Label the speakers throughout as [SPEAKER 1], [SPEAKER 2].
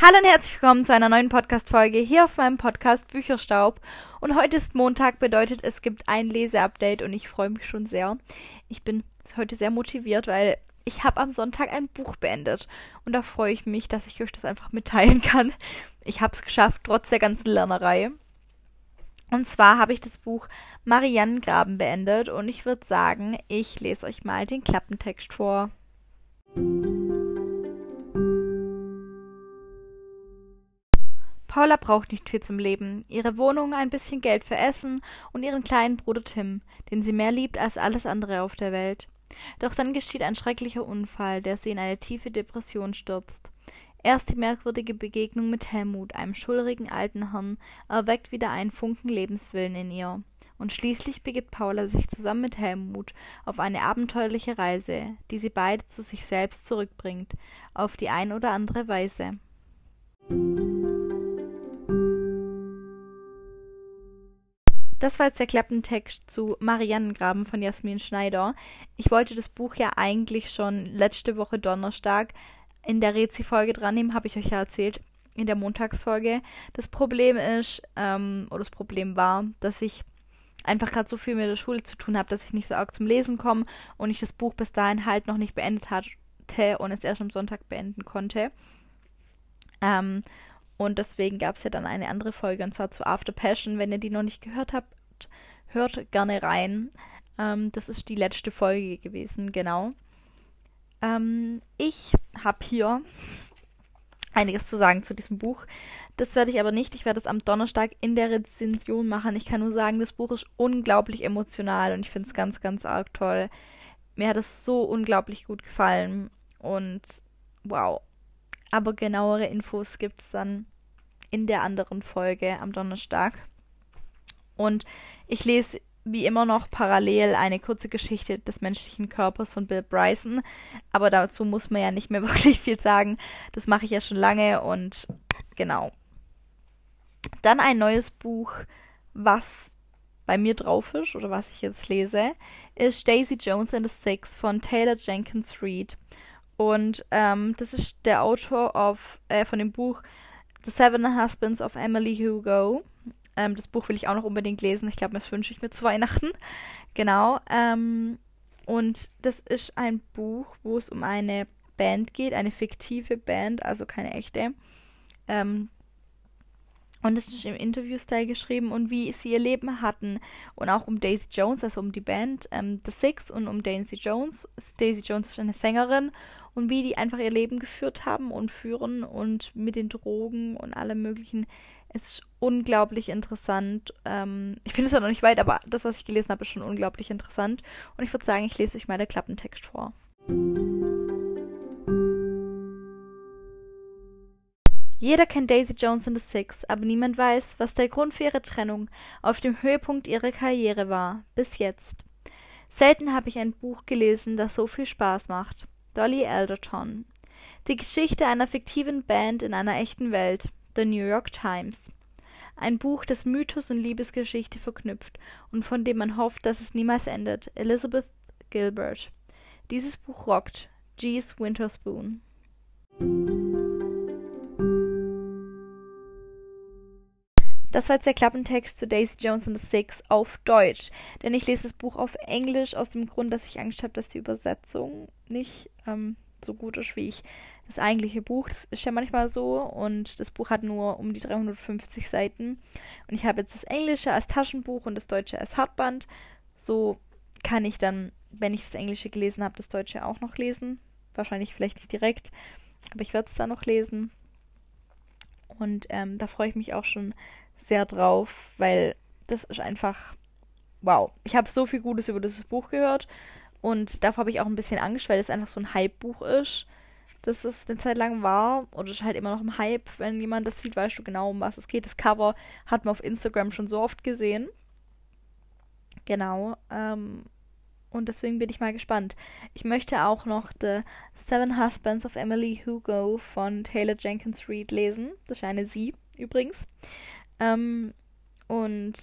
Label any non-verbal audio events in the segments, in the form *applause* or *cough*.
[SPEAKER 1] Hallo und herzlich willkommen zu einer neuen Podcast-Folge hier auf meinem Podcast Bücherstaub. Und heute ist Montag, bedeutet es gibt ein Leseupdate und ich freue mich schon sehr. Ich bin heute sehr motiviert, weil ich habe am Sonntag ein Buch beendet. Und da freue ich mich, dass ich euch das einfach mitteilen kann. Ich habe es geschafft, trotz der ganzen Lernerei. Und zwar habe ich das Buch Marianengraben beendet und ich würde sagen, ich lese euch mal den Klappentext vor. Paula braucht nicht viel zum Leben. Ihre Wohnung, ein bisschen Geld für Essen und ihren kleinen Bruder Tim, den sie mehr liebt als alles andere auf der Welt. Doch dann geschieht ein schrecklicher Unfall, der sie in eine tiefe Depression stürzt. Erst die merkwürdige Begegnung mit Helmut, einem schulrigen alten Herrn, erweckt wieder einen Funken Lebenswillen in ihr. Und schließlich begibt Paula sich zusammen mit Helmut auf eine abenteuerliche Reise, die sie beide zu sich selbst zurückbringt, auf die ein oder andere Weise. Das war jetzt der Klappentext zu Mariannengraben von Jasmin Schneider. Ich wollte das Buch ja eigentlich schon letzte Woche Donnerstag in der Rezi-Folge dran nehmen, habe ich euch ja erzählt, in der Montagsfolge. Das Problem ist, ähm, oder das Problem war, dass ich einfach gerade so viel mit der Schule zu tun habe, dass ich nicht so arg zum Lesen komme und ich das Buch bis dahin halt noch nicht beendet hatte und es erst am Sonntag beenden konnte. Ähm, und deswegen gab es ja dann eine andere Folge, und zwar zu After Passion. Wenn ihr die noch nicht gehört habt, hört gerne rein. Ähm, das ist die letzte Folge gewesen, genau. Ähm, ich habe hier einiges zu sagen zu diesem Buch. Das werde ich aber nicht. Ich werde es am Donnerstag in der Rezension machen. Ich kann nur sagen, das Buch ist unglaublich emotional und ich finde es ganz, ganz arg toll. Mir hat es so unglaublich gut gefallen und wow, aber genauere Infos gibt es dann in der anderen Folge am Donnerstag. Und ich lese wie immer noch parallel eine kurze Geschichte des menschlichen Körpers von Bill Bryson. Aber dazu muss man ja nicht mehr *laughs* wirklich viel sagen. Das mache ich ja schon lange und genau. Dann ein neues Buch, was bei mir drauf ist oder was ich jetzt lese, ist Daisy Jones and the Six von Taylor Jenkins Reid. Und ähm, das ist der Autor of, äh, von dem Buch The Seven Husbands of Emily Hugo. Ähm, das Buch will ich auch noch unbedingt lesen. Ich glaube, das wünsche ich mir zu Weihnachten. Genau. Ähm, und das ist ein Buch, wo es um eine Band geht, eine fiktive Band, also keine echte. Ähm, und es ist im Interview-Style geschrieben und wie sie ihr Leben hatten. Und auch um Daisy Jones, also um die Band ähm, The Six und um Daisy Jones. Daisy Jones ist eine Sängerin und wie die einfach ihr Leben geführt haben und führen und mit den Drogen und allem möglichen. Es ist unglaublich interessant. Ähm, ich finde es ja noch nicht weit, aber das, was ich gelesen habe, ist schon unglaublich interessant. Und ich würde sagen, ich lese euch mal den Klappentext vor. Jeder kennt Daisy Jones and the Six, aber niemand weiß, was der Grund für ihre Trennung auf dem Höhepunkt ihrer Karriere war, bis jetzt. Selten habe ich ein Buch gelesen, das so viel Spaß macht. Dolly Alderton. Die Geschichte einer fiktiven Band in einer echten Welt. The New York Times. Ein Buch, das Mythos und Liebesgeschichte verknüpft und von dem man hofft, dass es niemals endet. Elizabeth Gilbert. Dieses Buch rockt. Geese Winterspoon. Das war jetzt der Klappentext zu Daisy Jones and the Six auf Deutsch. Denn ich lese das Buch auf Englisch aus dem Grund, dass ich Angst habe, dass die Übersetzung nicht ähm, so gut ist wie ich das eigentliche Buch. Das ist ja manchmal so. Und das Buch hat nur um die 350 Seiten. Und ich habe jetzt das Englische als Taschenbuch und das Deutsche als Hardband. So kann ich dann, wenn ich das Englische gelesen habe, das Deutsche auch noch lesen. Wahrscheinlich vielleicht nicht direkt, aber ich werde es dann noch lesen. Und ähm, da freue ich mich auch schon sehr drauf, weil das ist einfach wow. Ich habe so viel Gutes über dieses Buch gehört und davor habe ich auch ein bisschen Angst, weil es einfach so ein Hype-Buch ist. Das es eine Zeit lang war oder ist halt immer noch im Hype. Wenn jemand das sieht, weißt du genau, um was es geht. Das Cover hat man auf Instagram schon so oft gesehen. Genau. Ähm, und deswegen bin ich mal gespannt. Ich möchte auch noch The Seven Husbands of Emily Hugo von Taylor Jenkins Reid lesen. Das ist eine Sie übrigens. Ähm, und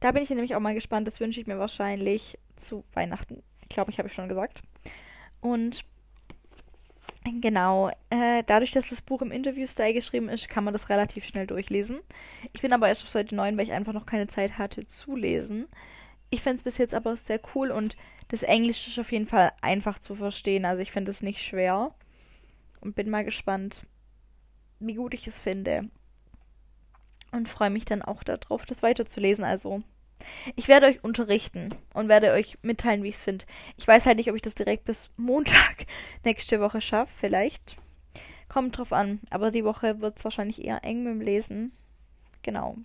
[SPEAKER 1] da bin ich nämlich auch mal gespannt. Das wünsche ich mir wahrscheinlich zu Weihnachten. Ich glaube, ich habe es schon gesagt. Und Genau, äh, dadurch, dass das Buch im Interview-Style geschrieben ist, kann man das relativ schnell durchlesen. Ich bin aber erst auf Seite 9, weil ich einfach noch keine Zeit hatte zu lesen. Ich finde es bis jetzt aber sehr cool und das Englisch ist auf jeden Fall einfach zu verstehen. Also ich finde es nicht schwer und bin mal gespannt, wie gut ich es finde. Und freue mich dann auch darauf, das weiterzulesen. Also ich werde euch unterrichten und werde euch mitteilen, wie ich es finde. Ich weiß halt nicht, ob ich das direkt bis Montag *laughs* nächste Woche schaffe. Vielleicht. Kommt drauf an. Aber die Woche wird es wahrscheinlich eher eng mit dem Lesen. Genau.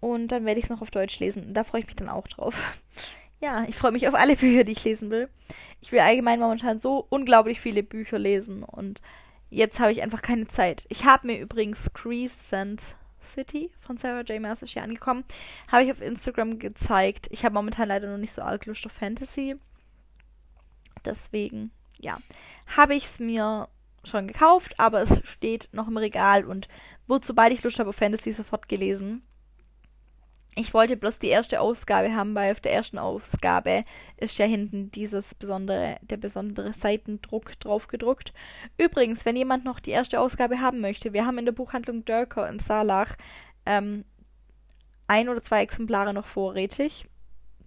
[SPEAKER 1] Und dann werde ich es noch auf Deutsch lesen. Da freue ich mich dann auch drauf. *laughs* Ja, ich freue mich auf alle Bücher, die ich lesen will. Ich will allgemein momentan so unglaublich viele Bücher lesen und jetzt habe ich einfach keine Zeit. Ich habe mir übrigens Crescent City von Sarah J. Maas ist hier angekommen. Habe ich auf Instagram gezeigt. Ich habe momentan leider noch nicht so arg Lust auf Fantasy. Deswegen, ja, habe ich es mir schon gekauft, aber es steht noch im Regal und wurde, sobald ich Lust habe auf Fantasy, sofort gelesen. Ich wollte bloß die erste Ausgabe haben, weil auf der ersten Ausgabe ist ja hinten dieses besondere, der besondere Seitendruck drauf gedruckt. Übrigens, wenn jemand noch die erste Ausgabe haben möchte, wir haben in der Buchhandlung Dörker in Salach ähm, ein oder zwei Exemplare noch vorrätig.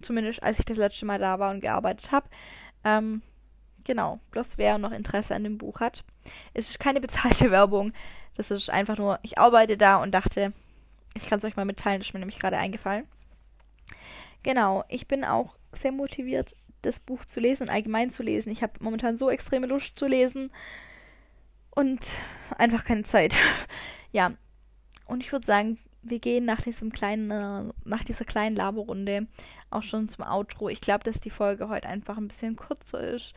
[SPEAKER 1] Zumindest als ich das letzte Mal da war und gearbeitet habe. Ähm, genau, bloß wer noch Interesse an dem Buch hat. Es ist keine bezahlte *laughs* Werbung. Das ist einfach nur, ich arbeite da und dachte, ich kann es euch mal mitteilen, das ist mir nämlich gerade eingefallen. Genau, ich bin auch sehr motiviert, das Buch zu lesen und allgemein zu lesen. Ich habe momentan so extreme Lust zu lesen und einfach keine Zeit. *laughs* ja, und ich würde sagen, wir gehen nach diesem kleinen, äh, nach dieser kleinen Laberrunde auch schon zum Outro. Ich glaube, dass die Folge heute einfach ein bisschen kürzer ist,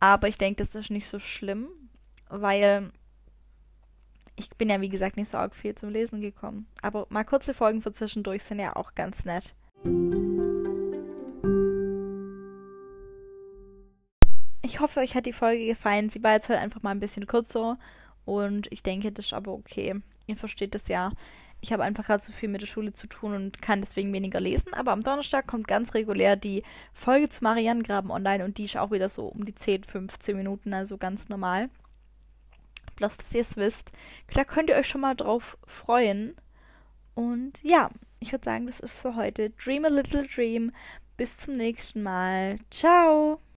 [SPEAKER 1] aber ich denke, das ist nicht so schlimm, weil ich bin ja wie gesagt nicht so arg viel zum Lesen gekommen. Aber mal kurze Folgen für zwischendurch sind ja auch ganz nett. Ich hoffe, euch hat die Folge gefallen. Sie war jetzt halt einfach mal ein bisschen kürzer und ich denke, das ist aber okay. Ihr versteht das ja. Ich habe einfach gerade so viel mit der Schule zu tun und kann deswegen weniger lesen. Aber am Donnerstag kommt ganz regulär die Folge zu Marianengraben online und die ist auch wieder so um die 10, 15 Minuten, also ganz normal bloß dass ihr es wisst. Da könnt ihr euch schon mal drauf freuen. Und ja, ich würde sagen, das ist für heute. Dream a little dream. Bis zum nächsten Mal. Ciao.